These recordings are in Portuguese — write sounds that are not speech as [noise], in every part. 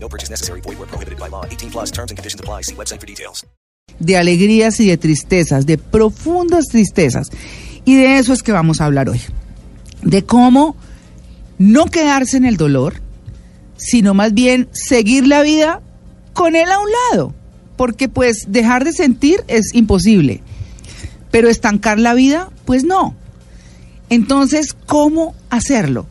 No purchase necessary. Void where prohibited by law. 18 plus terms and conditions apply. See website for details. de alegrías y de tristezas, de profundas tristezas. Y de eso es que vamos a hablar hoy. De cómo no quedarse en el dolor, sino más bien seguir la vida con él a un lado. Porque pues dejar de sentir es imposible. Pero estancar la vida, pues no. Entonces, ¿cómo hacerlo?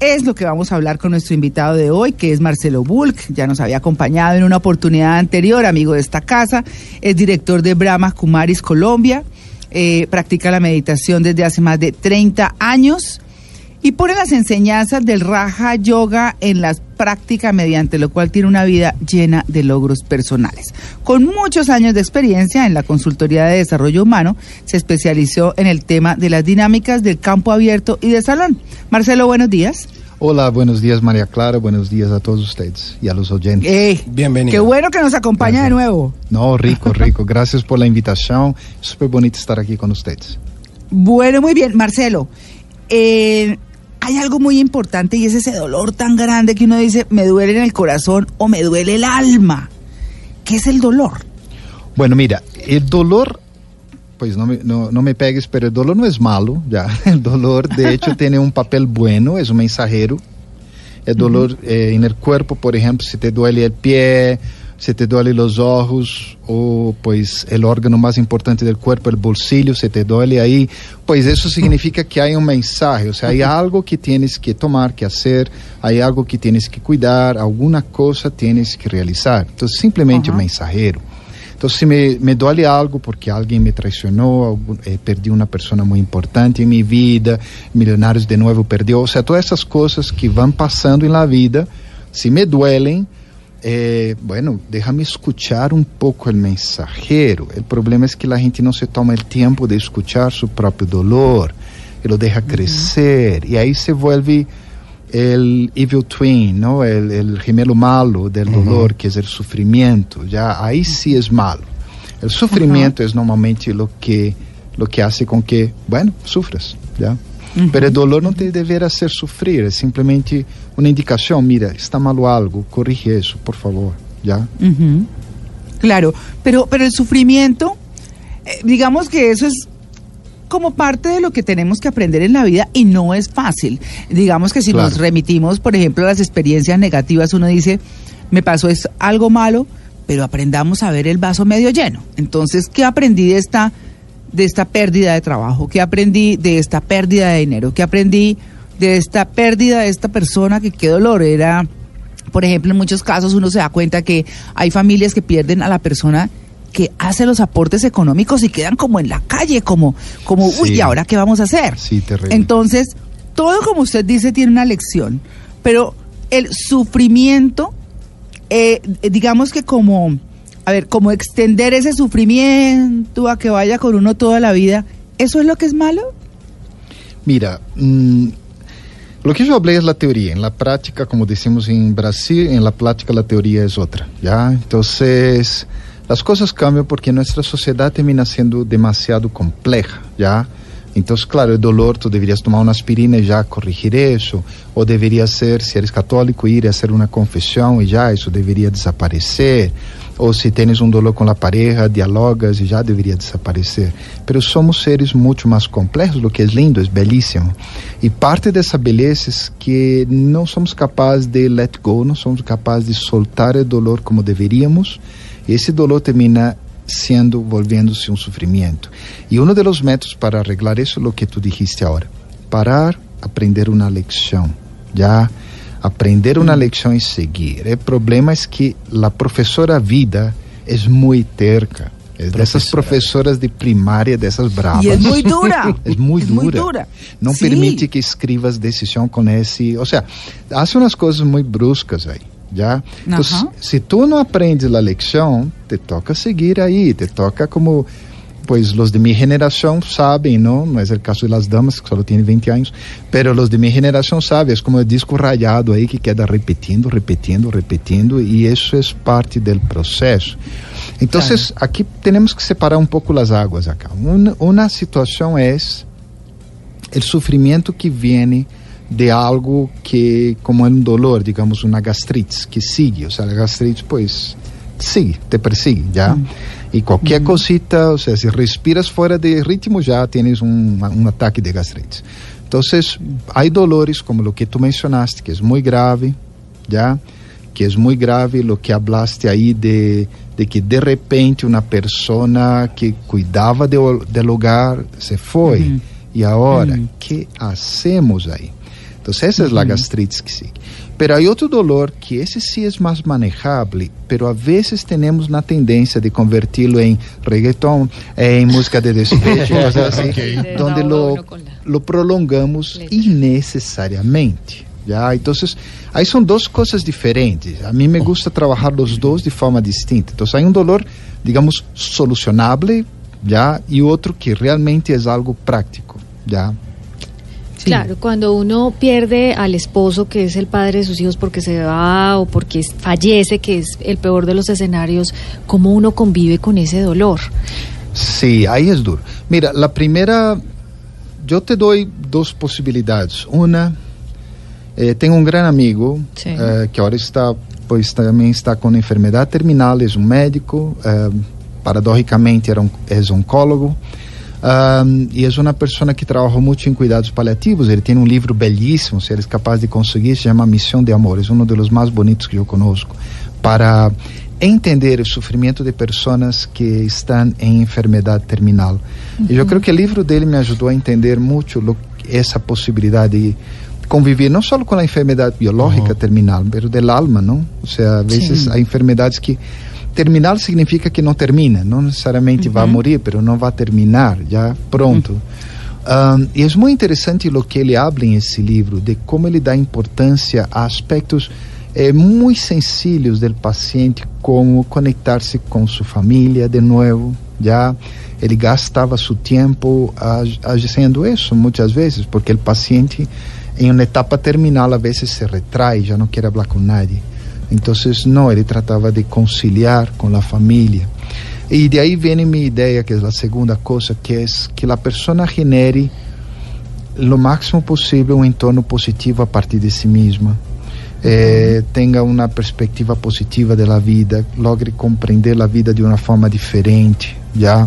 Es lo que vamos a hablar con nuestro invitado de hoy, que es Marcelo Bulk. Ya nos había acompañado en una oportunidad anterior, amigo de esta casa. Es director de Brahma Kumaris Colombia. Eh, practica la meditación desde hace más de 30 años y pone las enseñanzas del Raja Yoga en las prácticas, mediante lo cual tiene una vida llena de logros personales. Con muchos años de experiencia en la consultoría de desarrollo humano, se especializó en el tema de las dinámicas del campo abierto y de salón. Marcelo, buenos días. Hola, buenos días María Clara, buenos días a todos ustedes y a los oyentes. Eh, Bienvenido. Qué bueno que nos acompaña de nuevo. No, rico, rico. Gracias por la invitación. Súper bonito estar aquí con ustedes. Bueno, muy bien, Marcelo. eh, hay algo muy importante y es ese dolor tan grande que uno dice, me duele en el corazón o me duele el alma. ¿Qué es el dolor? Bueno, mira, el dolor, pues no me, no, no me pegues, pero el dolor no es malo, ya. [laughs] El dolor, de hecho, tiene un papel bueno, es un mensajero. El dolor eh, en el cuerpo, por ejemplo, si te duele el pie, si te duele los ojos, o pues el órgano más importante del cuerpo, el bolsillo, se te duele ahí, pues eso significa que hay un mensaje, o sea, hay [laughs] algo que tienes que tomar, que hacer, hay algo que tienes que cuidar, alguna cosa tienes que realizar. Entonces, simplemente Ajá. un mensajero. Entonces, si me, me duele algo porque alguien me traicionó, eh, perdí una persona muy importante en mi vida, Millonarios de nuevo perdió, o sea, todas esas cosas que van pasando en la vida, si me duelen, eh, bueno, déjame escuchar un poco el mensajero. El problema es que la gente no se toma el tiempo de escuchar su propio dolor y lo deja crecer y ahí se vuelve el evil twin, ¿no? El, el gemelo malo del dolor, que es el sufrimiento. Ya ahí sí es malo. El sufrimiento es normalmente lo que lo que hace con que, bueno, sufras, ¿ya? Pero el dolor no te deberá hacer sufrir, es simplemente una indicación, mira, está malo algo, corrige eso, por favor, ¿ya? Claro, pero, pero el sufrimiento, eh, digamos que eso es como parte de lo que tenemos que aprender en la vida y no es fácil. Digamos que si Claro. nos remitimos, por ejemplo, a las experiencias negativas, uno dice, me pasó es algo malo, pero aprendamos a ver el vaso medio lleno. Entonces, ¿qué aprendí de esta, de esta pérdida de trabajo? ¿Qué aprendí de esta pérdida de dinero? ¿Qué aprendí de esta pérdida de esta persona que qué dolor era? Por ejemplo, en muchos casos uno se da cuenta que hay familias que pierden a la persona que hace los aportes económicos y quedan como en la calle, como, como, uy. ¿y ahora qué vamos a hacer? Sí, terrible. Entonces, todo como usted dice tiene una lección, pero el sufrimiento, eh, digamos que como, a ver, como extender ese sufrimiento a que vaya con uno toda la vida, ¿eso es lo que es malo? Mira, mm, lo que yo hablé es la teoría. En la práctica, como decimos en Brasil, en la práctica la teoría es otra, ¿ya? Entonces, las cosas cambian porque nuestra sociedad termina siendo demasiado compleja, ¿ya? Entonces, claro, el dolor, tú deberías tomar una aspirina y ya corregir eso, o debería ser, si eres católico, ir a hacer una confesión y ya eso debería desaparecer, o si tienes un dolor con la pareja, dialogas y ya debería desaparecer. Pero somos seres mucho más complejos, lo que es lindo, es belísimo. Y parte de esa belleza es que no somos capaces de let go, no somos capaces de soltar el dolor como deberíamos, y ese dolor termina siendo, volviéndose un sufrimiento. Y uno de los métodos para arreglar eso es lo que tú dijiste ahora, parar, aprender una lección, ya aprender una lección y seguir. El problema es que la profesora vida es muy terca. Es de esas profesoras de primaria, de esas bravas. Y es muy [laughs] dura. Muy Es dura. dura. No Sí. permite que escribas decisión con ese. O sea, hace unas cosas muy bruscas ahí. Ajá. si tú no aprendes la lección, te toca seguir ahí, te toca como, pues los de mi generación saben, ¿no? No es el caso de las damas, que solo tienen 20 años, pero los de mi generación saben, es como el disco rayado ahí que queda repitiendo, repitiendo, repitiendo, y eso es parte del proceso. Entonces, aquí tenemos que separar un poco las aguas acá. Una, una situación es el sufrimiento que viene de algo que, como un dolor, digamos, una gastritis, que sigue, o sea, la gastritis pues sigue, te persigue, ¿ya? Y cualquier cosita, o sea, si respiras fuera de ritmo ya tienes un, un ataque de gastritis. Entonces, hay dolores como lo que tú mencionaste, que es muy grave, ¿ya? Que es muy grave lo que hablaste ahí de, de que de repente una persona que cuidaba de, del hogar se fue. Ujú. Y ahora, Ujú. ¿qué hacemos ahí? Entonces, esa es la gastritis que sigue. Pero hay otro dolor que ese sí es más manejable, pero a veces tenemos una tendencia de convertirlo en reggaetón, en música de despecho, [laughs] cosas así, Ok. donde lo, la lo prolongamos innecesariamente. ¿ya? Entonces, ahí son dos cosas diferentes. A mí me gusta trabajar los dos de forma distinta. Entonces, hay un dolor, digamos, solucionable, ¿ya? Y otro que realmente es algo práctico, ¿ya? Sí. Claro, cuando uno pierde al esposo, que es el padre de sus hijos, porque se va o porque fallece, que es el peor de los escenarios, ¿cómo uno convive con ese dolor? Sí, ahí es duro. Mira, la primera, yo te doy dos posibilidades. Una, eh, tengo un gran amigo Sí. eh, que ahora está, pues también está con enfermedad terminal, es un médico, eh, paradójicamente era un, es oncólogo. Um, y es una persona que trabajó mucho en cuidados paliativos. Él tiene un libro bellísimo, si eres capaz de conseguir, se llama Misión de Amor. Es uno de los más bonitos que yo conozco. Para entender el sufrimiento de personas que están en enfermedad terminal. Y yo creo que el libro dele me ayudó a entender mucho lo, esa posibilidad de convivir no solo con la enfermedad biológica terminal, pero del alma, ¿no? O sea, a veces hay enfermedades que terminal significa que no termina, no necesariamente va a morir, pero no va a terminar ya pronto. Um, y es muy interesante lo que él habla en ese libro, de cómo él da importancia a aspectos eh, muy sencillos del paciente, como conectarse con su familia de nuevo, ya ele gastava seu tempo haciendo eso muitas vezes, porque o paciente em uma etapa terminal a vezes se retrai, já não quer falar com nadie. Então, não, ele tratava de conciliar com a família. E de aí vem minha ideia, que é a segunda coisa, que é que a pessoa genere o máximo possível um entorno positivo a partir de si mesma. Eh, tenha uma perspectiva positiva da vida, logre compreender a vida de uma forma diferente, já.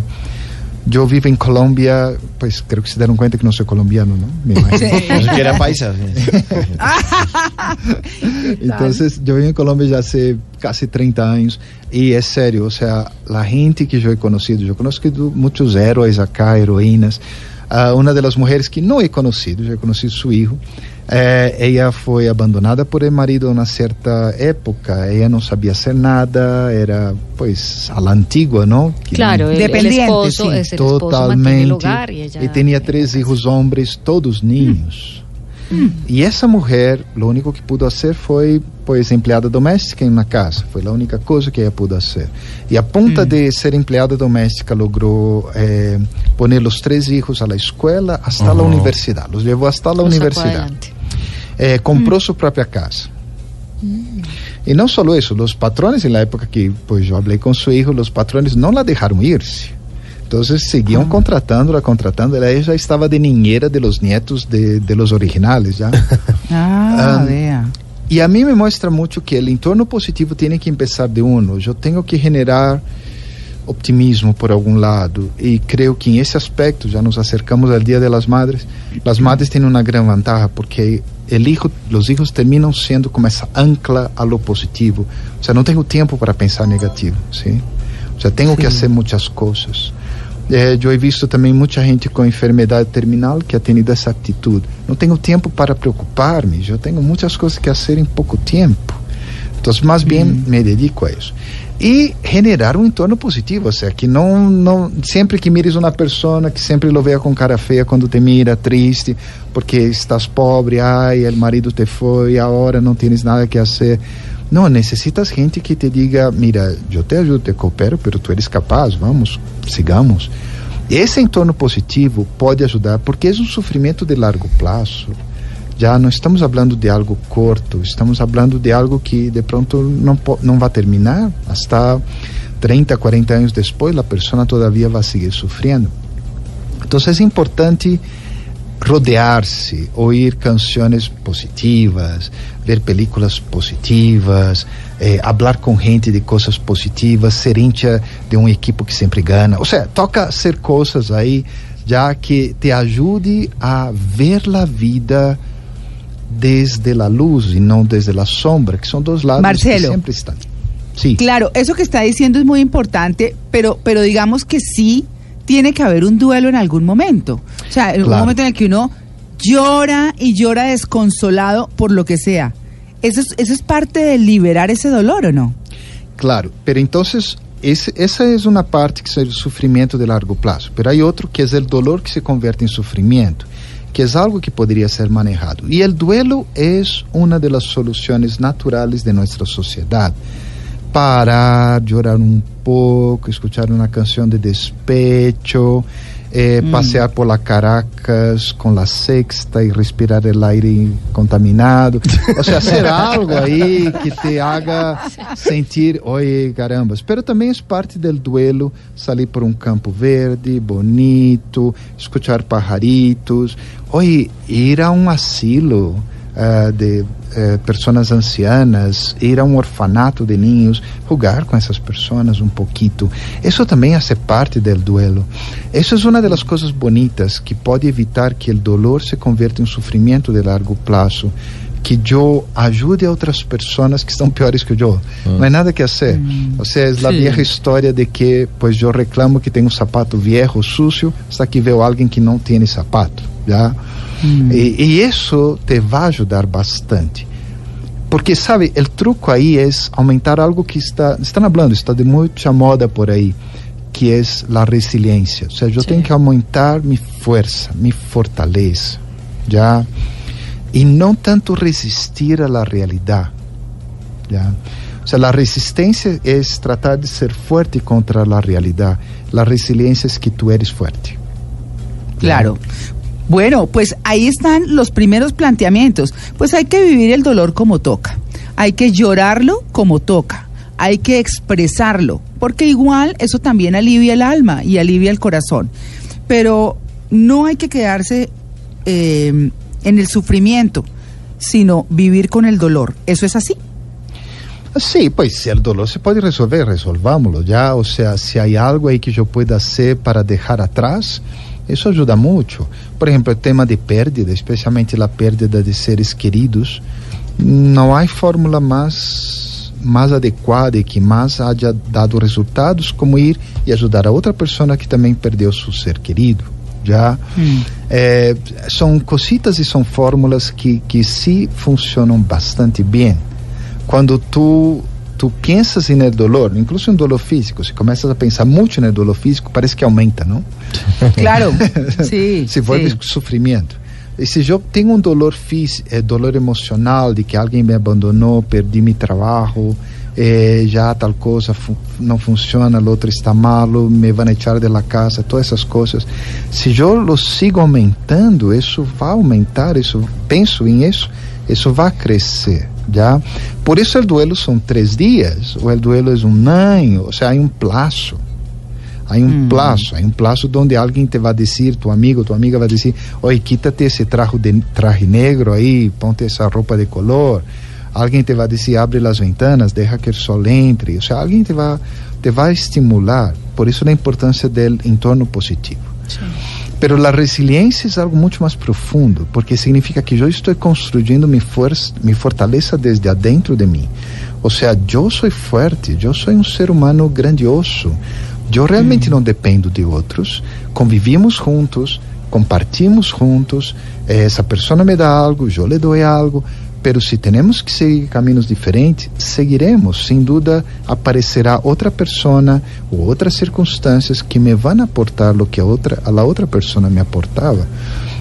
Eu vivo em Colômbia, pues creo que se deram conta que não sou colombiano, não? Me imagino. Que era [laughs] paisa. [laughs] Entonces, yo vivo en Colombia ya hace casi 30 años y es serio, o sea, la gente que yo he conocido, yo conozco muchos héroes acá, heroínas. Uh, una de las mujeres que no he conocido, yo he conocido su hijo, eh, ella fue abandonada por el marido en una cierta época, ella no sabía hacer nada, era pues a la antigua, ¿no? Que Claro, el, el Dependiente, esposo sí. es el esposo el Totalmente. hogar y ella y tenía en tres la hijos hombres, todos niños. Y esa mujer, lo único que pudo hacer fue, pues, empleada doméstica en una casa. Fue la única cosa que ella pudo hacer. Y a punta de ser empleada doméstica, logró eh, poner los tres hijos a la escuela hasta la Oh. universidad. Los llevó hasta la Lo sacó universidad. adelante. Eh, compró su propia casa. Y no solo eso, los patrones en la época que pues yo hablé con su hijo, los patrones no la dejaron irse. Entonces seguían contratándola, contratándola. Ella ya estaba de niñera de los nietos de, de los originales ya. [laughs] Ah, Ah, vea. Y a mí me muestra mucho que el entorno positivo tiene que empezar de uno. Yo tengo que generar optimismo por algún lado. Y creo que en ese aspecto, ya nos acercamos al Día de las Madres, las madres tienen una gran ventaja porque hijo, los hijos terminan siendo como esa ancla a lo positivo. O sea, no tengo tiempo para pensar negativo, ¿sí? O sea, tengo que hacer muchas cosas. Eh, yo he visto también mucha gente con enfermedad terminal que ha tenido esa actitud. No tengo tiempo para preocuparme, yo tengo muchas cosas que hacer en poco tiempo. Entonces, más bien me dedico a eso. Y generar un entorno positivo, o sea, que no, no, siempre que mires una persona, que siempre lo vea con cara fea cuando te mira, triste, porque estás pobre, ay, el marido te fue, ahora no tienes nada que hacer. Não, necessitas gente que te diga, mira, eu te ajudo, te coopero, pero tu eres capaz, vamos, sigamos. Esse entorno positivo pode ajudar, porque é um sofrimento de largo prazo. Já não estamos falando de algo curto, estamos falando de algo que de pronto não, não vai terminar. Hasta 30, 40 anos depois, a pessoa todavia vai seguir sofrendo. Então é importante rodear-se, ouvir canções positivas, ver películas positivas, eh, hablar com gente de coisas positivas, ser hincha de um equipo que sempre ganha. Ou seja, toca ser coisas aí já que te ajude a ver a vida desde a luz e não desde a sombra, que são dois lados Marcelo, que sempre estão. Sí. Claro, eso que está diciendo es muy importante, pero, pero digamos que sí tiene que haber un duelo en algún momento. O sea, en Claro. un momento en el que uno llora y llora desconsolado por lo que sea. Eso es, eso es parte de liberar ese dolor, ¿o no? Claro, pero entonces esse, essa é uma parte que é o sofrimento de largo prazo. Pero há outro que é o dolor que se converte em sofrimento, que é algo que poderia ser manejado. E o duelo é uma das soluções naturais de nossa sociedade. Parar, llorar um pouco, escuchar uma canção de despecho, eh, passear por la Caracas com la sexta e respirar o aire contaminado. Ou seja, hacer [laughs] algo aí que te haga sentir, oi, carambas. Pero também é parte del duelo salir por um campo verde, bonito, escuchar pajaritos. Oi, ir a um asilo ah, de eh, pessoas ancianas, ir a um orfanato de niños, jogar com essas pessoas um pouquito. Isso também hace parte del duelo. Isso é uma das coisas bonitas que pode evitar que o dolor se converta em sofrimento de largo prazo. Que eu ajude a outras pessoas que estão piores que eu. Não é nada que fazer. Ou seja, é a vieja história de que, pois eu reclamo que tenho um sapato viejo, sucio, hasta que veo alguém que não tem sapato. Já? E, e isso te vai ajudar bastante. Porque, sabe, o truco aí é aumentar algo que está, estão falando, está de muita moda por aí, que é a resiliência. Ou seja, eu tenho que aumentar minha força, minha fortaleza, já? E não tanto resistir à realidade, já? O sea, a resistência é tratar de ser forte contra a realidade. A resiliência é que tu eres forte. Claro. Bueno, pues ahí están los primeros planteamientos. Pues hay que vivir el dolor como toca. Hay que llorarlo como toca. Hay que expresarlo, porque igual eso también alivia el alma y alivia el corazón. Pero no hay que quedarse eh, en el sufrimiento, sino vivir con el dolor. ¿Eso es así? Sim, pois se o dolor se pode resolver, resolvámoslo já. Ou seja, se há algo aí que eu pueda fazer para deixar atrás, isso ajuda muito. Por exemplo, o tema de pérdida, especialmente a pérdida de seres queridos, não há fórmula mais mais adequada e que mais haja dado resultados como ir e ajudar a outra pessoa que também perdeu seu ser querido. Já Eh, são cositas e são fórmulas que que sim funcionam bastante bem quando tu tu pensas em dolor, incluso em dolor físico, se começas a pensar muito no dolor físico, parece que aumenta, não? [laughs] Claro. [laughs] Sí. se vuelve sí. sofrimento. E se eu tenho um dolor físico, eh, dolor emocional de que alguém me abandonou, perdi meu trabalho, eh, já tal coisa fu não funciona, o outro está malo, me vão echar de la casa, todas essas coisas. Se eu lo sigo aumentando, isso vai aumentar, isso penso em isso, isso vai crescer, já. Por isso o duelo são três dias, ou o duelo é um ano, ou seja, há um plazo. Há um plazo, há um plazo onde alguém te vai dizer, tu amigo, tua amiga vai dizer, oi, quítate esse traje, de, traje negro aí, ponte essa roupa de color. Alguém te vai dizer, abre as ventanas, deixa que o sol entre. Ou seja, alguém te vai, te vai estimular. Por isso a importância do entorno positivo. Pero a resiliência é algo muito mais profundo, porque significa que eu estou construindo minha força, minha fortaleza desde adentro de mim. Ou seja, eu sou forte, eu sou um ser humano grandioso. Eu realmente não dependo de outros. Convivimos juntos, compartimos juntos. Essa pessoa me dá algo, eu lhe dou algo. Pero se temos que seguir caminhos diferentes, seguiremos. Sem dúvida, aparecerá outra pessoa ou outras circunstâncias que me vão aportar o que a outra, a la outra pessoa me aportava.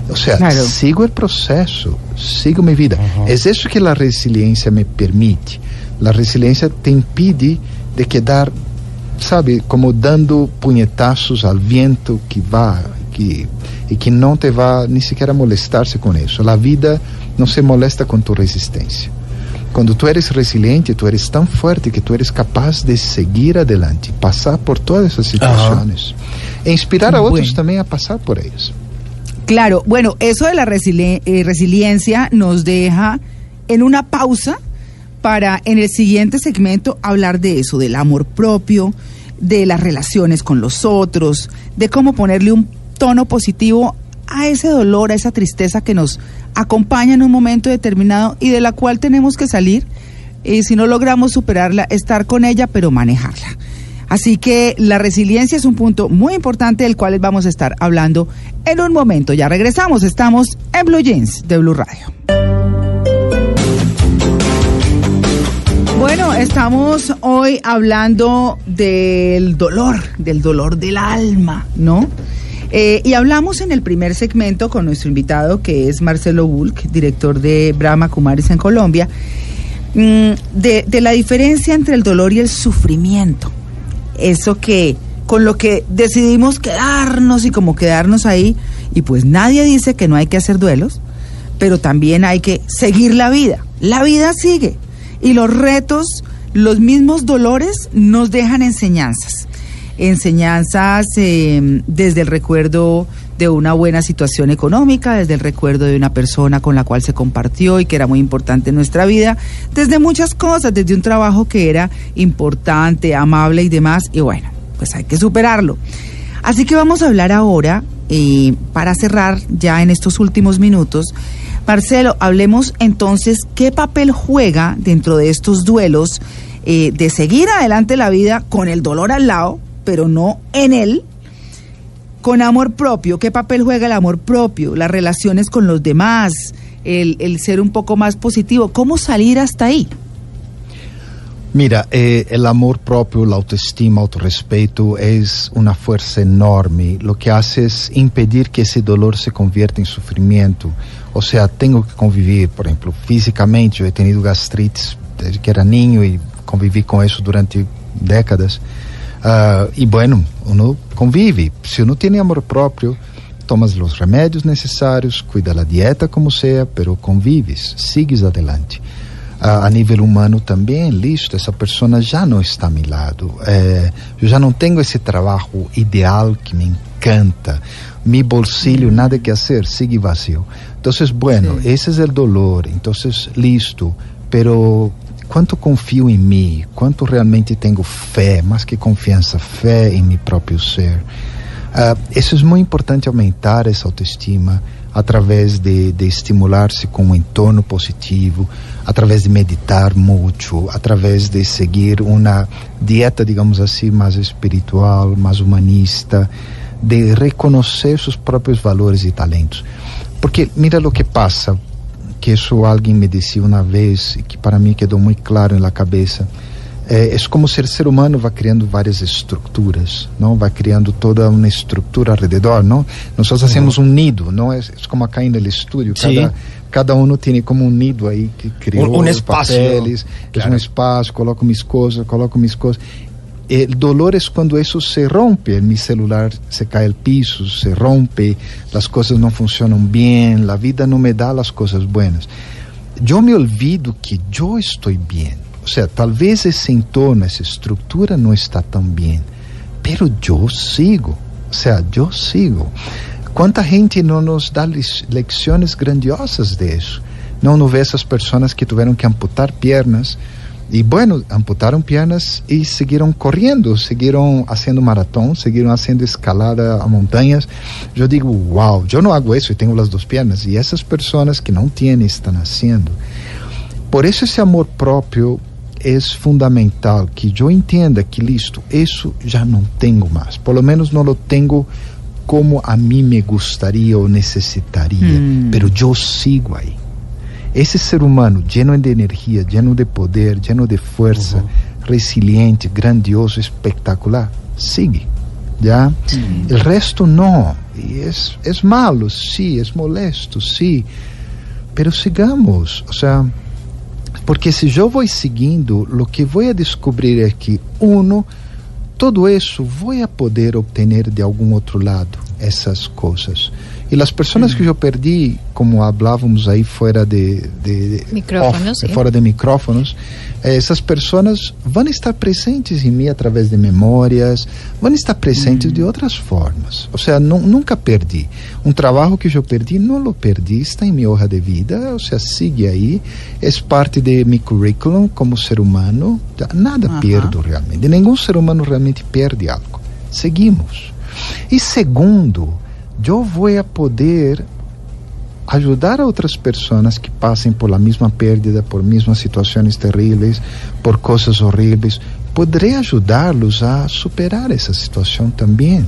Ou seja, Claro. sigo o processo, sigo minha vida. É isso que a resiliência me permite. La resiliencia te impide de quedar, sabe, como dando puñetazos al viento que va que, y que no te va ni siquiera a molestarse con eso. La vida no se molesta con tu resistencia. Cuando tú eres resiliente, tú eres tan fuerte que tú eres capaz de seguir adelante, pasar por todas esas situaciones e inspirar a Bueno. otros también a pasar por ellas. Claro, bueno, eso de la resili- eh, resiliencia nos deja en una pausa para en el siguiente segmento hablar de eso, del amor propio, de las relaciones con los otros, de cómo ponerle un tono positivo a ese dolor, a esa tristeza que nos acompaña en un momento determinado y de la cual tenemos que salir y si no logramos superarla, estar con ella, pero manejarla. Así que la resiliencia es un punto muy importante del cual vamos a estar hablando en un momento. Ya regresamos, estamos en Blue Jeans de Blue Radio. Bueno, estamos hoy hablando del dolor, del dolor del alma, ¿no? Eh, y hablamos en el primer segmento con nuestro invitado, que es Marcelo Bulk, director de Brahma Kumaris en Colombia, mm, de, de la diferencia entre el dolor y el sufrimiento. Eso que con lo que decidimos quedarnos y como quedarnos ahí, y pues nadie dice que no hay que hacer duelos, pero también hay que seguir la vida. La vida sigue y los retos, los mismos dolores nos dejan enseñanzas. Enseñanzas eh, desde el recuerdo de una buena situación económica, desde el recuerdo de una persona con la cual se compartió y que era muy importante en nuestra vida, desde muchas cosas, desde un trabajo que era importante, amable y demás, y bueno, pues hay que superarlo. Así que vamos a hablar ahora, eh, para cerrar ya en estos últimos minutos, Marcelo, hablemos entonces qué papel juega dentro de estos duelos eh, de seguir adelante la vida con el dolor al lado, pero no en él, con amor propio, qué papel juega el amor propio, las relaciones con los demás, el, el ser un poco más positivo, cómo salir hasta ahí. Mira, eh, el amor propio, la autoestima, autorrespeto es una fuerza enorme. Lo que hace es impedir que ese dolor se convierta en sufrimiento. O sea, tengo que convivir, por ejemplo, físicamente. Yo he tenido gastritis desde que era niño y conviví con eso durante décadas. Ah, y bueno, uno convive. Si uno tiene amor propio, tomas los remedios necesarios, cuida la dieta como sea, pero convives, sigues adelante. Ah, a nível humano também, listo, essa pessoa já não está a meu lado. Eh, eu já não tenho esse trabalho ideal que me encanta. Mi bolsillo, nada que hacer, sigue vacío. Entonces, bueno, ese es el dolor. Entonces, listo. Pero, ¿cuánto confío en mí? ¿Cuánto realmente tengo fe? Más que confianza, fe en mi propio ser. Ah, isso é muito importante aumentar essa autoestima através de, de estimular-se com um entorno positivo, através de meditar muito, através de seguir uma dieta, digamos assim, mais espiritual, mais humanista, de reconhecer seus próprios valores e talentos. Porque mira o que passa, que isso alguém me disse uma vez e que para mim quedou muito claro na cabeça. É, é como se o ser humano vai criando várias estruturas, não? Vai criando toda uma estrutura ao redor, não? Nós hacemos um nido, não? É, é como acá no estúdio, Sí. cada cada um tem como um nido aí que criou Um- um espaço, papeles, claro. é um espaço, coloco minhas coisas, coloco minhas coisas. El dolor es cuando eso se rompe, mi celular se cae al piso, se rompe, las cosas no funcionan bien, la vida no me da las cosas buenas. Yo me olvido que yo estoy bien. O sea, tal vez ese entorno, esa estructura no está tan bien, pero yo sigo. O sea, yo sigo. ¿Cuánta gente no nos da lecciones grandiosas de eso? No, no ve esas personas que tuvieron que amputar piernas y bueno, amputaron piernas y siguieron corriendo, siguieron haciendo maratón, siguieron haciendo escalada a montañas. Yo digo, wow, yo no hago eso y tengo las dos piernas. Y esas personas que no tienen están haciendo. Por eso esse amor próprio é fundamental, que eu entenda que listo, isso já não tenho mais. Por lo menos não lo tenho como a mim me gostaria ou necessitaria, Hum. pero eu sigo aí. Esse ser humano lleno de energia, lleno de poder, lleno de força, resiliente, grandioso, espectacular, sigue. ¿ya? El resto no. Y es, es malo, sí, es molesto, sí. Pero sigamos. O sea, Porque se eu vou seguindo, o que vou a descobrir é que, uno, todo isso vou a poder obter de algum outro lado essas coisas. E as pessoas que eu perdi, como falávamos aí fora de, de, de micrófonos, off, fora de micrófonos, essas pessoas vão estar presentes em mim através de memórias, vão estar presentes de outras formas. Ou seja, não, nunca perdi. Um trabalho que eu perdi, não o perdi, está em minha hoja de vida, ou seja, sigue aí, é parte de meu currículo como ser humano, nada uh -huh. perdo realmente. Nenhum ser humano realmente perde algo. Seguimos. E segundo, eu vou a poder ajudar a outras pessoas que passem por a mesma perda, por mesmas situações terríveis, por coisas horríveis. Poderei ajudá-los a superar essa situação também.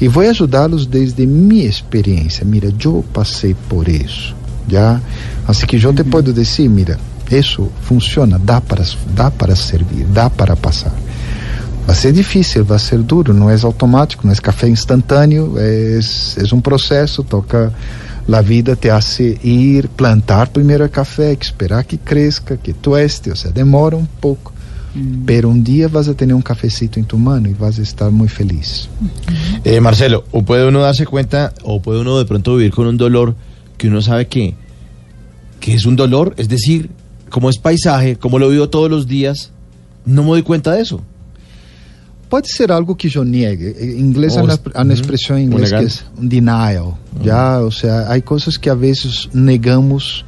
E vou ajudá-los desde minha experiência. Mira, eu passei por isso. Já? Assim que eu te posso dizer, mira, isso funciona, dá para, dá para servir, dá para passar. Vai ser difícil, vai ser duro, não é automático, não é café instantâneo, é, é um processo, toca a vida te hace ir plantar primeiro o café, esperar que cresça, que tueste, ou seja, demora um pouco. Mm. Pero um dia vas a ter um cafecito em tu mano e vas a estar muito feliz. Eh, Marcelo, o puede uno darse cuenta, o puede uno de pronto vivir con un dolor que uno sabe que, que es un dolor, es decir, como es paisaje, como lo vivo todos los días, no me doy cuenta de eso. Pode ser algo que eu negue. Em inglês há uma, uma expressão em inglês que é um denial. Já, ou seja, há coisas que às vezes negamos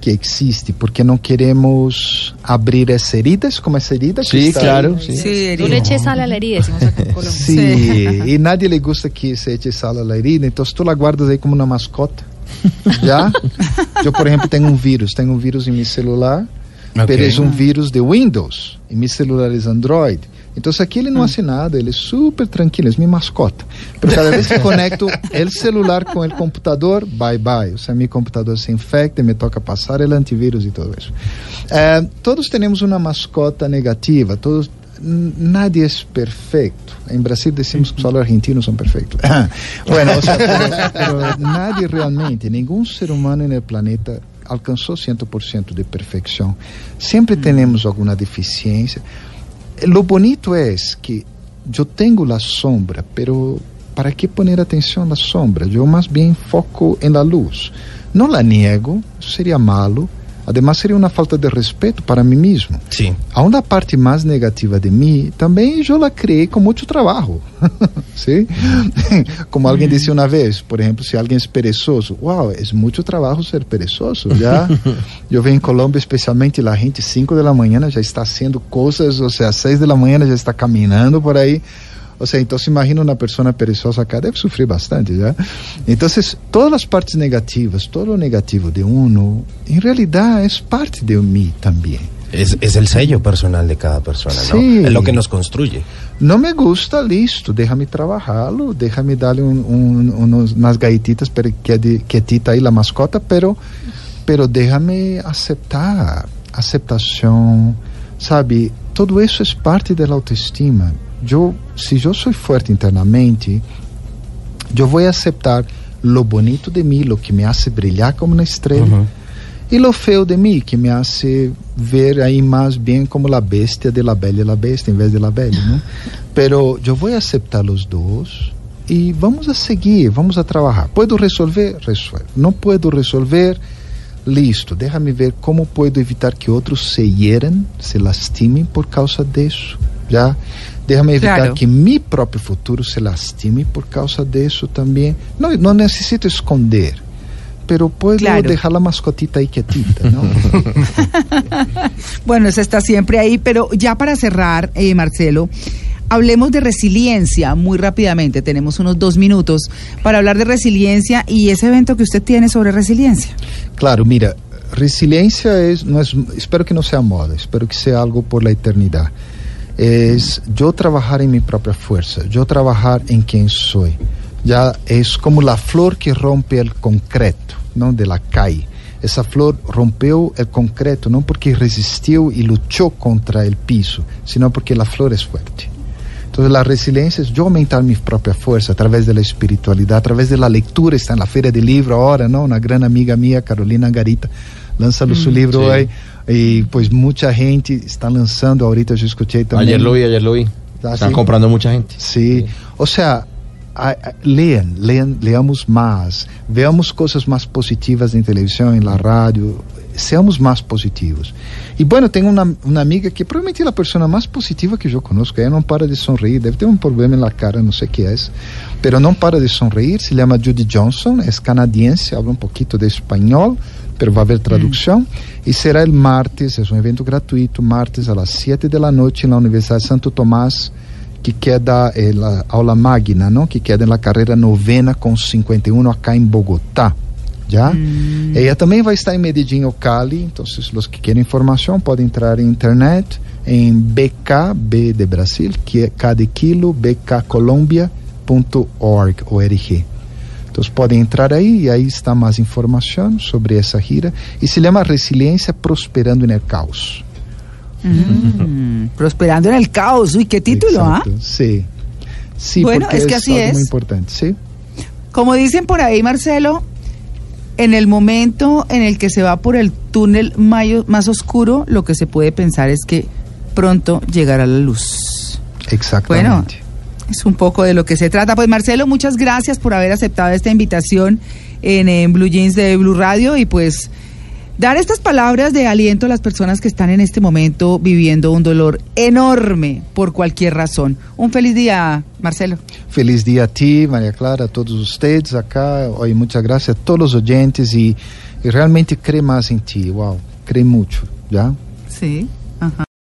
que existe porque não queremos abrir as heridas, como essa herida que Sí, está claro. ahí. Sí. Sí, Tú le eches sal a la herida, decimos acá en Colombia. Sí, e nadie le gusta que se eche sal a la herida, então tu la guardas aí como uma mascota. Já? [laughs] eu, por exemplo, tenho um vírus, tenho um vírus em meu celular, Ok. pero é um vírus de Windows, e meu celular é Android. Então, se aqui ele não hace nada, ele é super tranquilo, é minha mascota. Pero cada vez que [laughs] conecto o celular com o computador, bye bye. O sea, meu computador se infecta, me toca passar o antivírus e tudo isso. Eh, todos temos uma mascota negativa, todos nadie es perfecto. En Brasil decimos que solo los argentinos son perfectos. [laughs] bueno, o sea, pero, pero nadie realmente, ningún ser humano en el planeta alcançou 100% de perfeição. Sempre temos alguma deficiência. Lo bonito é que eu tenho a sombra, pero para que poner atenção na sombra? Eu mais bem foco em la luz. Não la niego, seria malo. Además, seria uma falta de respeito para mim mesmo. Sí. A uma parte mais negativa de mim, também eu la criei com muito trabalho. [laughs] ¿Sí? Como alguém disse uma vez, por exemplo, se alguém é perezoso, uau, é muito trabalho ser perezoso. Já [laughs] eu venho em Colômbia, especialmente a gente 5 da manhã já está haciendo coisas, ou seja, 6 da manhã já está caminhando por aí. Ou seja, então se imagina uma pessoa perezosa acá, deve sofrer bastante, já. Então, todas as partes negativas, todo o negativo de uno, em realidade, é parte de mim também. Es, es el sello personal de cada persona, ¿no? Sí. Es lo que nos construye. Não me gusta, listo, déjame trabalhá-lo, déjame darle um, um, unos, galletitas para que de- quietita aí la mascota, pero, pero déjame aceptar, aceptação, sabe? Tudo isso é parte da autoestima. Eu, se eu sou forte internamente, eu vou aceitar lo bonito de mim, lo que me hace brilhar como uma estrela, e lo feo de mim, que me hace ver aí mais bem como a bestia de la bella e la bestia, em vez de la bella, né? [laughs] Pero eu vou aceitar os dois e vamos a seguir, vamos a trabalhar. Puedo resolver? Resuelvo. Não puedo resolver? Listo, déjame ver como puedo evitar que outros se hieran, se lastimem por causa disso. Já? Déjame evitar Claro. que mi próprio futuro se lastime por causa disso também. Não, não necessito esconder, pero puedo Claro. dejar la mascotita ahí quietita, ¿no? [laughs] Bueno, eso está siempre ahí, pero ya para cerrar, eh, Marcelo, hablemos de resiliencia muy rápidamente. Tenemos unos dos minutos para hablar de resiliencia y ese evento que usted tiene sobre resiliencia. Claro, mira, resiliencia es, no es, espero que no sea moda, espero que sea algo por la eternidad. Es yo trabajar en mi propia fuerza, yo trabajar en quien soy. Ya es como la flor que rompe el concreto, ¿no? De la calle. Esa flor rompió el concreto no porque resistió y luchó contra el piso, sino porque la flor es fuerte. Entonces la resiliencia es yo aumentar mi propia fuerza a través de la espiritualidad, a través de la lectura, está en la feria del libro ahora, ¿no? Una gran amiga mía, Carolina Garita, lança su libro Sí. hoy y pues mucha gente está lanzando ahorita, yo escuché también. Ayer lo vi, ayer lo vi. Ah, Están sí. comprando mucha gente. Sí, o sea, a- a- lean, lean, leamos más, veamos cosas más positivas en televisión, en la radio, seamos más positivos. Y bueno, tengo una, una amiga que probablemente es la persona más positiva que yo conozco, ella no para de sonreír, debe tener un problema en la cara, no sé qué es, pero no para de sonreír, se llama Judy Johnson, es canadiense, habla un poquito de español, pero va a haber traducción, y será el martes, es un evento gratuito, martes a las 7 de la noche en la Universidad de Santo Tomás, que queda eh, la aula magna, ¿no? Que queda en la carrera novena con 51 acá en Bogotá. ¿Ya? Ella también va a estar en Medellín o Cali, entonces los que quieren información pueden entrar en internet en BKB de Brasil, que K de kilo, bkcolombia.org, org. Entonces pueden entrar ahí y ahí está más información sobre esa gira y se llama Resiliencia Prosperando en el Caos. Mm, prosperando en el caos. Uy, qué título, ¿ah? Sí. Sí, Bueno, porque es que así algo muy es. importante, sí. Como dicen por ahí, Marcelo, en el momento en el que se va por el túnel mayo- más oscuro, lo que se puede pensar es que pronto llegará la luz. Exactamente. Es un poco de lo que se trata. Pues Marcelo, muchas gracias por haber aceptado esta invitación en, en Blue Jeans de Blue Radio y pues dar estas palabras de aliento a las personas que están en este momento viviendo un dolor enorme por cualquier razón. Un feliz día, Marcelo. Feliz día a ti, María Clara, a todos ustedes acá. Hoy muchas gracias a todos los oyentes y, y realmente cree más en ti. Wow, cree mucho, ¿ya? Sí. Ajá.